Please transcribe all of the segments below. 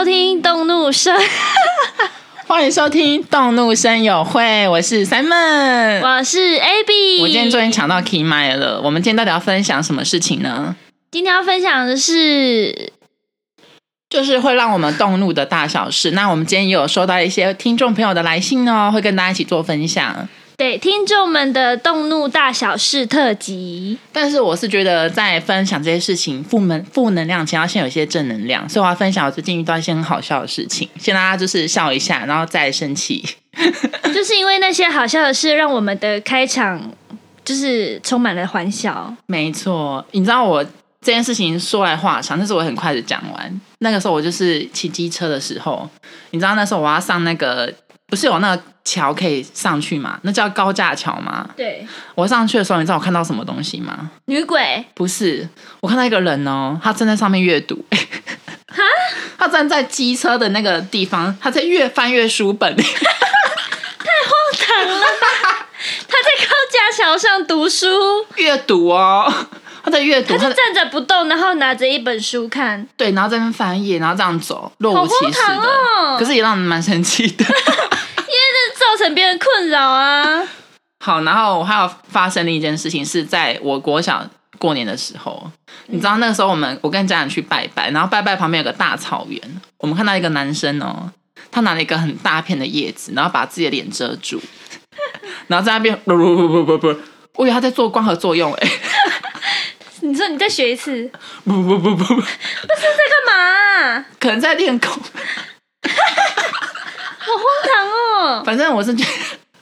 收听动怒声，欢迎收听动怒声友会，我是 Simon，我是 AB。我今天终于抢到 Key 麦了。我们今天到底要分享什么事情呢？今天要分享的是，就是会让我们动怒的大小事。那我们今天也有收到一些听众朋友的来信哦，会跟大家一起做分享。对听众们的动怒大小事特辑。但是我是觉得，在分享这些事情，负能负能量前要先有一些正能量，所以我要分享我最近遇到一些很好笑的事情，先大家就是笑一下，然后再生气。就是因为那些好笑的事，让我们的开场就是充满了欢笑。没错，你知道我这件事情说来话长，但是我很快的讲完。那个时候我就是骑机车的时候，你知道那时候我要上那个，不是有那个桥可以上去吗？那叫高架桥吗？对，我上去的时候，你知道我看到什么东西吗？女鬼不是，我看到一个人哦，他站在上面阅读。哈，他站在机车的那个地方，他在越翻越书本。太荒唐了吧？他在高架桥上读书，阅读哦，他在阅读，他站着不动，然后拿着一本书看。对，然后在那边翻页，然后这样走，若无其事的。哦可是也让人蛮生气的。造成别人困扰啊！好，然后我还有发生了一件事情，是在我国小过年的时候，你知道那个时候我们我跟家长去拜拜，然后拜拜旁边有个大草原，我们看到一个男生哦，他拿了一个很大片的叶子，然后把自己的脸遮住，然后在那边不不不不不不，我以为他在做光合作用哎、你说你再学一次，不不不不不是，在干嘛啊、可能在练功，好荒唐哦！反正我是觉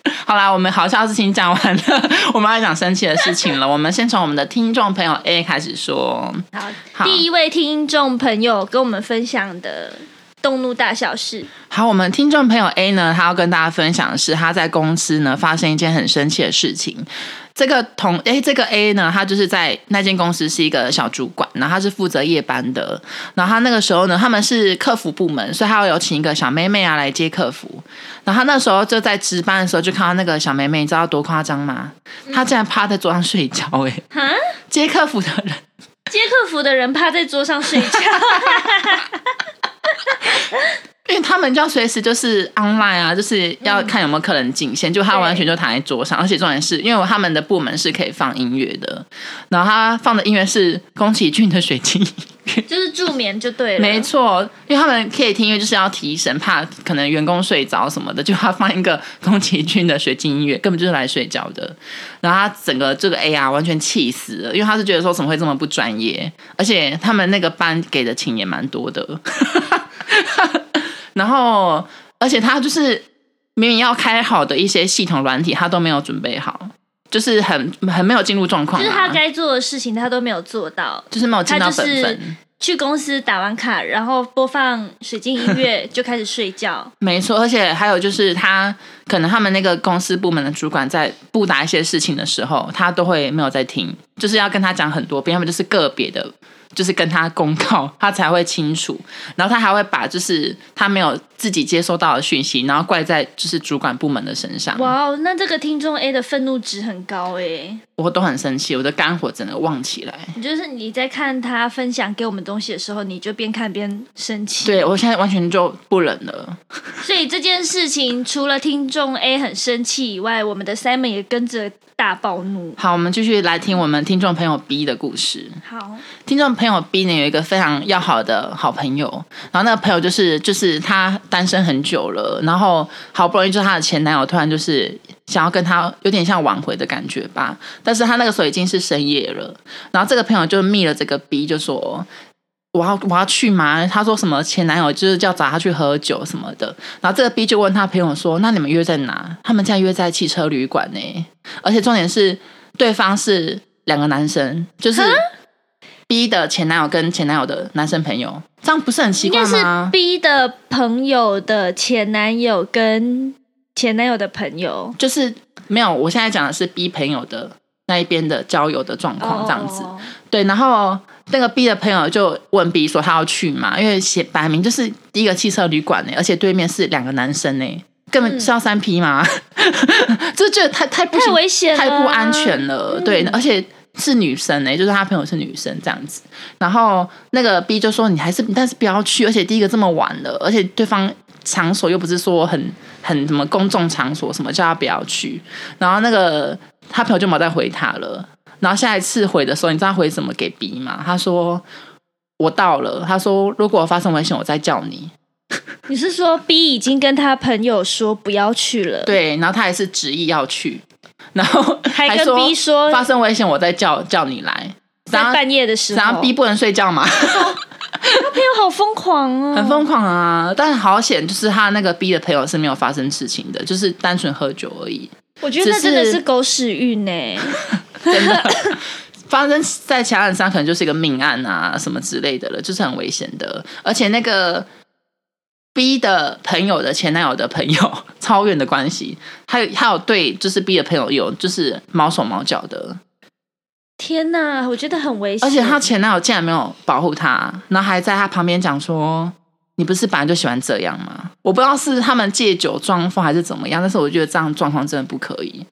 得，好啦，我们好笑的事情讲完了，我们要讲生气的事情了。我们先从我们的听众朋友 A 开始说。好，好第一位听众朋友跟我们分享的动怒大小事，好，我们听众朋友 A 呢，他要跟大家分享的是他在公司呢发生一件很生气的事情。这个同诶，这个 A 呢，他就是在那间公司是一个小主管，然后他是负责夜班的。然后他那个时候呢，他们是客服部门，所以他要有请一个小妹妹啊来接客服。然后他那时候就在值班的时候，就看到那个小妹妹，你知道多夸张吗？她竟然趴在桌上睡觉、诶，哈，接客服的人接客服的人趴在桌上睡觉，因为他们就要随时就是 online 啊，就是要看有没有客人进线，就他完全就躺在桌上，而且重点是因为他们的部门是可以放音乐的，然后他放的音乐是宫崎骏的《水晶音乐》，就是助眠就对了。没错，因为他们可以听音乐就是要提神，怕可能员工睡着什么的，就他放一个宫崎骏的《水晶音乐》，根本就是来睡觉的。然后他整个这个 AR，完全气死了，因为他是觉得说怎么会这么不专业，而且他们那个班给的钱也蛮多的。然后，而且他就是明明要开好的一些系统软体，他都没有准备好，就是很很没有进入状况、啊，就是他该做的事情他都没有做到，就是没有进到本分。去公司打完卡，然后播放水晶音乐就开始睡觉。没错，而且还有就是他可能他们那个公司部门的主管在布达一些事情的时候，他都会没有在听，就是要跟他讲很多遍，要么就是个别的，就是跟他公告，他才会清楚。然后他还会把就是他没有自己接收到的讯息，然后怪在就是主管部门的身上。哇哦，那这个听众 A 的愤怒值很高哎。我都很生气，我的肝火整个旺起来。就是你在看他分享给我们东西的时候，你就边看边生气。对我现在完全就不忍了。所以这件事情除了听众 A 很生气以外，我们的 Simon 也跟着大暴怒。好，我们继续来听我们听众朋友 B 的故事。好，听众朋友 B 呢有一个非常要好的好朋友，然后那个朋友就是就是他单身很久了，然后好不容易就是他的前男友突然就是想要跟他有点像挽回的感觉吧，但是他那个时候已经是深夜了，然后这个朋友就密了这个 B 就说。我要我要去吗？他说什么前男友就是叫找他去喝酒什么的，然后这个 B 就问他朋友说：“那你们约在哪？”他们现在约在汽车旅馆呢，而且重点是对方是两个男生，就是 B 的前男友跟前男友的男生朋友，这样不是很奇怪吗？B 的朋友的前男友跟前男友的朋友就是没有，我现在讲的是 B 朋友的那一边的交友的状况，这样子。哦对，然后那个 B 的朋友就问 B 说他要去嘛，因为写摆明就是第一个汽车旅馆呢，而且对面是两个男生呢，根本是要三 P 嘛？这觉得太太不行太危险了太不安全了。对，而且是女生哎、就是他朋友是女生这样子。然后那个 B 就说你还是但是不要去，而且第一个这么晚了，而且对方场所又不是说很很什么公众场所什么，叫他不要去。然后那个他朋友就没再回他了。然后下一次回的时候，你知道回什么给 B 吗？他说我到了。他说如果发生危险，我再叫你。你是说 B 已经跟他朋友说不要去了，，对，然后他还是执意要去，然后还跟 B 说发生危险我再叫叫你来。然后在半夜的时候，然后 B 不能睡觉嘛，他朋友好疯狂哦，很疯狂啊！但好险，就是他那个 B 的朋友是没有发生事情的，就是单纯喝酒而已。我觉得那真的是狗屎运呢。真的 发生在其他人身上，可能就是一个命案啊，什么之类的了，就是很危险的。而且那个 B 的朋友的前男友的朋友，超远的关系，还有还有对，就是 B 的朋友有就是毛手毛脚的，天哪，我觉得很危险。而且他前男友竟然没有保护他，然后还在他旁边讲说：“你不是本来就喜欢这样吗？”我不知道是他们借酒装疯还是怎么样，但是我觉得这样状况真的不可以。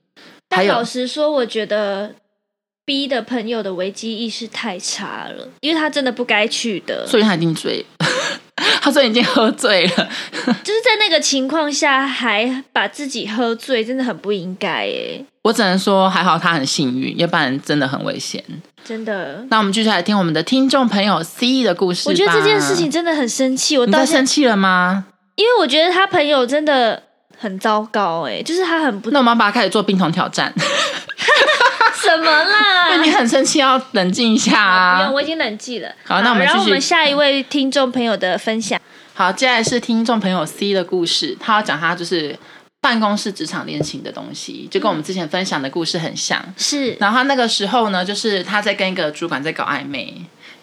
但老实说，我觉得 B 的朋友的危机意识太差了，因为他真的不该去的。所以他已经醉了，他说已经喝醉了。就是在那个情况下还把自己喝醉，真的很不应该耶，我只能说还好他很幸运，要不然真的很危险。真的。那我们继续来听我们的听众朋友 C 的故事。我觉得这件事情真的很生气，我你到生气了吗？因为我觉得他朋友真的很糟糕，哎，就是他很不那我们要把他开始做冰桶挑战。什么啦那。你很生气，要冷静一下不啊用，！我已经冷静了。好那我们继续然后我们下一位听众朋友的分享。好，接下来是听众朋友 C 的故事，他要讲他就是办公室职场恋情的东西，就跟我们之前分享的故事很像。是然后他那个时候呢，就是他在跟一个主管在搞暧昧，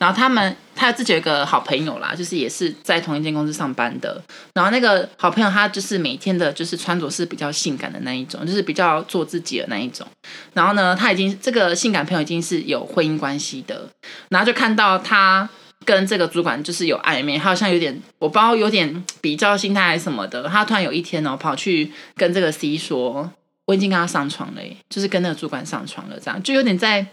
然后他们他自己有一个好朋友啦，就是也是在同一间公司上班的。然后那个好朋友他就是每天的就是穿着是比较性感的那一种，就是比较做自己的那一种。然后呢，他已经这个性感朋友已经是有婚姻关系的，然后就看到他。跟这个主管就是有暧昧，好像有点我不知道有点比较心态还是什么的。他突然有一天哦，跑去跟这个 C 说，我已经跟他上床了，就是跟那个主管上床了，这样就有点在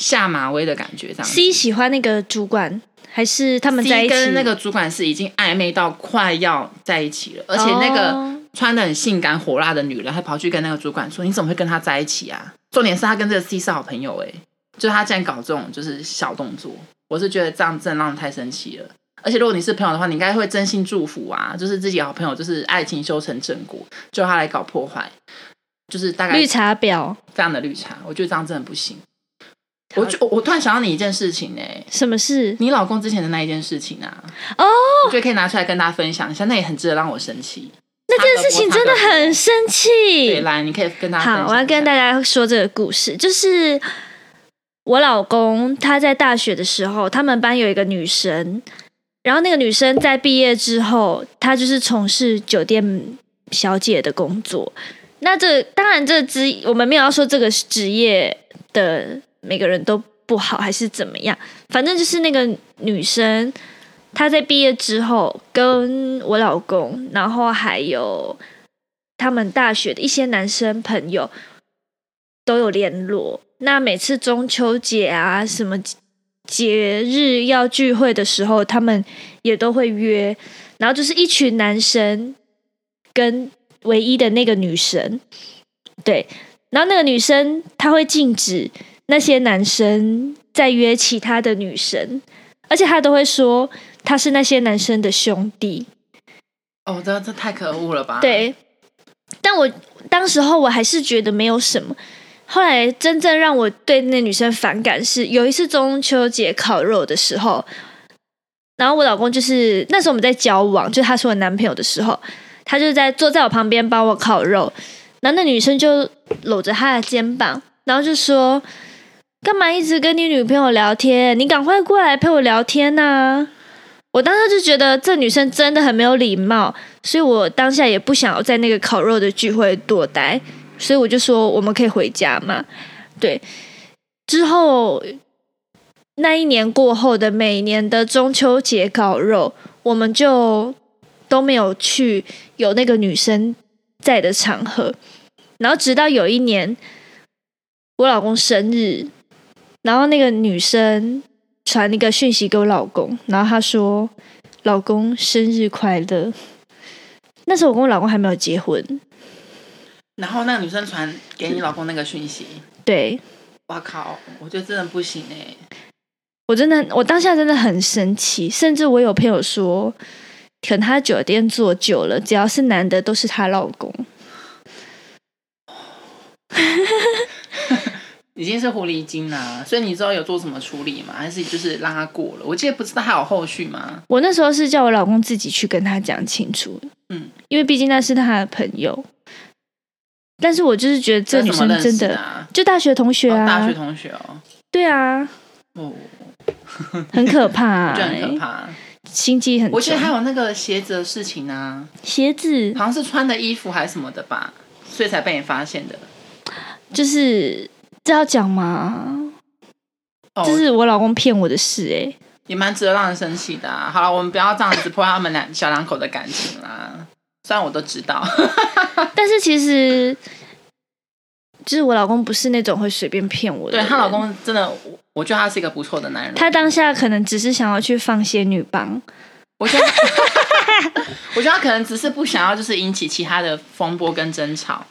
下马威的感觉，这样。C 喜欢那个主管，还是他们在一起？跟那个主管是已经暧昧到快要在一起了，而且那个哦穿的很性感火辣的女人还跑去跟那个主管说：“你怎么会跟他在一起啊？”重点是他跟这个 C 是好朋友哎，就是他竟然搞这种就是小动作，我是觉得这样真的让人太生气了。而且如果你是朋友的话，你应该会真心祝福啊，就是自己好朋友就是爱情修成正果，就他来搞破坏，就是大概绿茶婊，这样的绿茶，我觉得这样真的不行。我就我突然想到你一件事情哎、什么事？你老公之前的那一件事情啊，哦，我觉得可以拿出来跟大家分享一下，那也很值得让我生气。那件事情真的很，生气。对来，你可以跟大家分享一好，我要跟大家说这个故事，就是我老公他在大学的时候，他们班有一个女生，然后那个女生在毕业之后，她就是从事酒店小姐的工作。那这当然，这职我们没有要说这个职业的每个人都不好，还是怎么样，反正就是那个女生。她在毕业之后，跟我老公，然后还有他们大学的一些男生朋友都有联络。那每次中秋节啊，什么节日要聚会的时候，他们也都会约。然后就是一群男生跟唯一的那个女生，对。然后那个女生她会禁止那些男生在约其他的女生，而且他都会说他是那些男生的兄弟。哦，这这太可恶了吧？，对，但我当时候我还是觉得没有什么。后来真正让我对那女生反感是有一次中秋节烤肉的时候，然后我老公就是那时候我们在交往，就是他是我男朋友的时候，他就在坐在我旁边帮我烤肉，然后那女生就搂着他的肩膀，然后就说：“干嘛一直跟你女朋友聊天？你赶快过来陪我聊天呐、我当时就觉得这女生真的很没有礼貌，所以我当下也不想要在那个烤肉的聚会多待，所以我就说我们可以回家嘛。对，之后那一年过后的每年的中秋节烤肉，我们就都没有去有那个女生在的场合，然后直到有一年我老公生日，然后那个女生传一个讯息给我老公，然后她说：“老公生日快乐。”那时候我跟我老公还没有结婚，然后那个女生传给你老公那个讯息，对哇靠，我觉得真的不行哎、我真的，我当下真的很生气，甚至我有朋友说，可能她酒店做久了，只要是男的都是她老公。已经是狐狸精啦，所以你知道有做什么处理吗？还是就是让他过了？我记得不知道还有后续吗？我那时候是叫我老公自己去跟他讲清楚，嗯，因为毕竟那是他的朋友。但是我就是觉得这女生真的，识啊？就大学同学哦啊，大学同学哦，对啊，哦，很可怕、就很可欸，怕。心机很。我记得还有那个鞋子的事情啊，鞋子，好像是穿的衣服还是什么的吧，所以才被你发现的。就是这要讲吗？哦，这是我老公骗我的事、欸，也蛮值得让人生气的啊。好了，我们不要这样子破坏他们两小两口的感情啦。虽然我都知道，但是其实，就是我老公不是那种会随便骗我的人。对她老公真的，我我觉得他是一个不错的男人。他当下可能只是想要去放仙女棒，我觉得，我觉得他可能只是不想要，就是引起其他的风波跟争吵。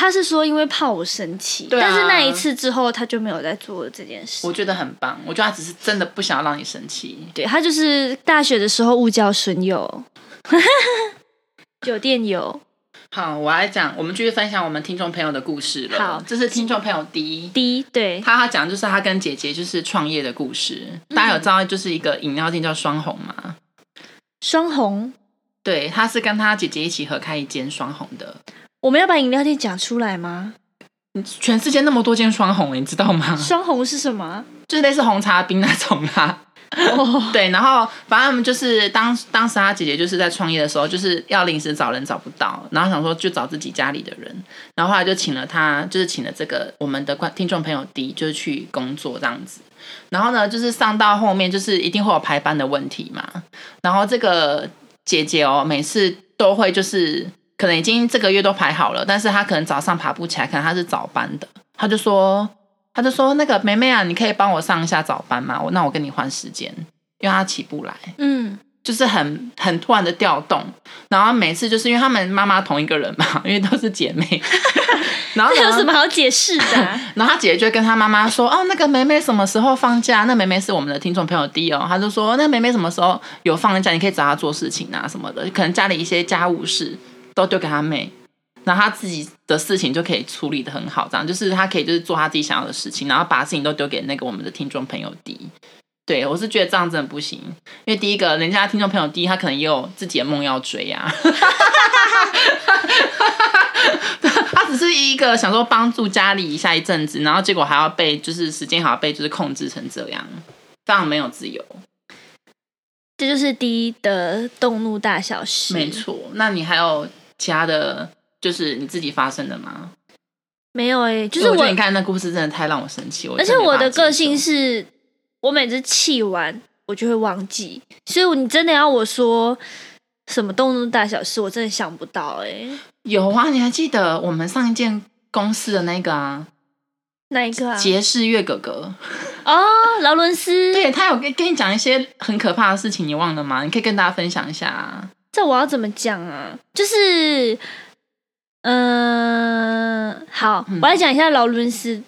他是说因为怕我生气，对啊但是那一次之后他就没有再做这件事我。觉得很棒，我觉得他只是真的不想要让你生气。对他就是大学的时候误交损友，酒店友好，我来讲，我们继续分享我们听众朋友的故事了。好这是听众朋友第一。第一对，他他讲就是他跟姐姐就是创业的故事，大家有知道就是一个饮料店叫双红吗？双红，对，他是跟他姐姐一起合开一间双红的。我们要把饮料店讲出来吗？全世界那么多间双红，你知道吗？双红是什么？就是类似红茶冰那种啦。哦，对，然后反正他们就是当当时他姐姐就是在创业的时候，就是要临时找人找不到，然后想说就找自己家里的人，然后后来就请了他，就是请了这个我们的观听众朋友 D，就是去工作这样子。然后呢，就是上到后面就是一定会有排班的问题嘛，然后这个姐姐哦，每次都会就是可能已经这个月都排好了，但是他可能早上爬不起来，可能他是早班的，他就说。他就说：“那个梅梅啊，你可以帮我上一下早班吗？我那我跟你换时间，因为他起不来，嗯，就是很很突然的调动。然后每次就是因为他们妈妈同一个人嘛，因为都是姐妹。然后这有什呢，么好解释的啊、然后她姐姐就会跟他妈妈说：哦，那个梅梅什么时候放假？那梅梅是我们的听众朋友 D 哦，她就说那梅梅什么时候有放假，你可以找她做事情啊什么的，可能家里一些家务事都丢给他妹。”然后他自己的事情就可以处理的很好，这样就是他可以就是做他自己想要的事情，然后把事情都丢给那个我们的听众朋友 D。对我是觉得这样真的不行，因为第一个人家听众朋友 D 他可能也有自己的梦要追啊，他只是一个想说帮助家里一下一阵子，然后结果还要被就是时间还要被就是控制成这样，非常没有自由。这就是第一的动怒大小事。没，错，那你还有其他的就是你自己发生的吗？没有哎、就是我你看那故事真的太让我生气，我而且我的个性是。我每次气完我就会忘记，所以你真的要我说什么动怒大小事，我真的想不到哎、有啊，你还记得我们上一件公司的那个啊，哪一个啊？杰士月哥哥，哦，劳伦斯。对他有跟跟你讲一些很可怕的事情，你忘了吗？你可以跟大家分享一下啊。这我要怎么讲啊？就是，嗯、好，嗯我来讲一下劳伦斯，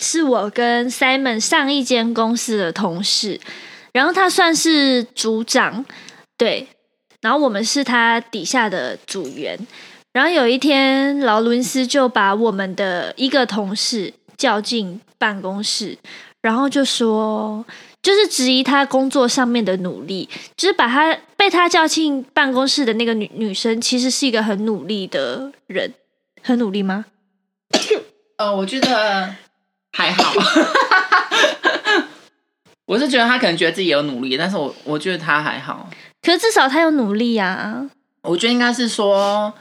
是我跟 Simon 上一间公司的同事，然后他算是组长，对，然后我们是他底下的组员。然后有一天，劳伦斯就把我们的一个同事叫进办公室，然后就说，就是质疑他工作上面的努力，就是把他被他叫进办公室的那个女女生，其实是一个很努力的人，很努力吗？呃，我觉得还好。我是觉得他可能觉得自己有努力，但是我我觉得他还好。可是至少他有努力啊。我觉得应该是说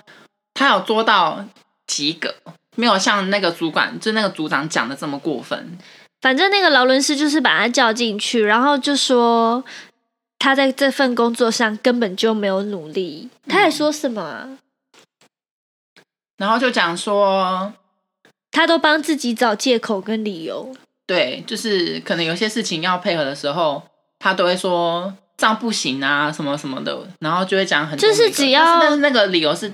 他有做到及格，没有像那个主管，就那个组长讲的这么过分。反正那个劳伦斯就是把他叫进去，然后就说他在这份工作上根本就没有努力。他还说什么啊、然后就讲说，他都帮自己找借口跟理由。对，就是可能有些事情要配合的时候，他都会说这样不行啊，什么什么的，然后就会讲很多就是只要那个理由是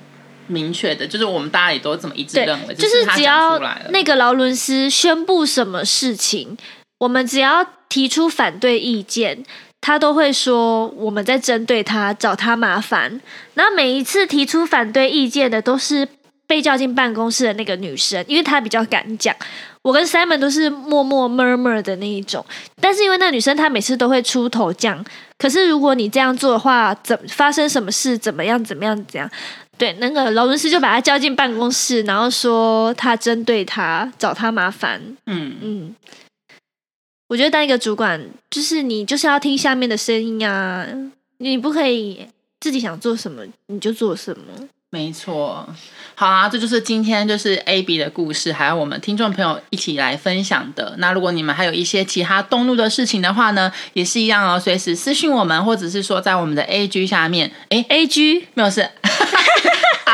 明确的，就是我们大家也都这么一致认为，，就是只要。那个劳伦斯宣布什么事情，我们只要提出反对意见，他都会说我们在针对他，找他麻烦。然后每一次提出反对意见的都是被叫进办公室的那个女生，因为她比较敢讲。我跟 Simon 都是默默 murmur 的那一种，但是因为那女生她每次都会出头讲，可是如果你这样做的话，怎发生什么事，怎么样，怎么样，怎样？对，那个劳伦斯就把他叫进办公室，然后说他针对他，找他麻烦。嗯，嗯，我觉得当一个主管，就是你就是要听下面的声音啊，你不可以自己想做什么你就做什么。没错。好啊，这就是今天就是 A B 的故事，还有我们听众朋友一起来分享的。那如果你们还有一些其他动怒的事情的话呢，也是一样哦，随时私信我们，或者是说在我们的 A G 下面，诶 A G，没有是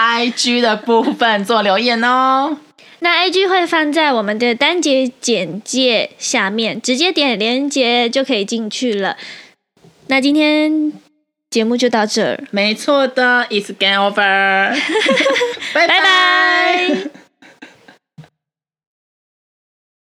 I G 的部分做留言哦。那 IG 会放在我们的单节简介下面，直接点连接就可以进去了。那今天节目就到这儿，没错的，It's game over，拜 拜拜。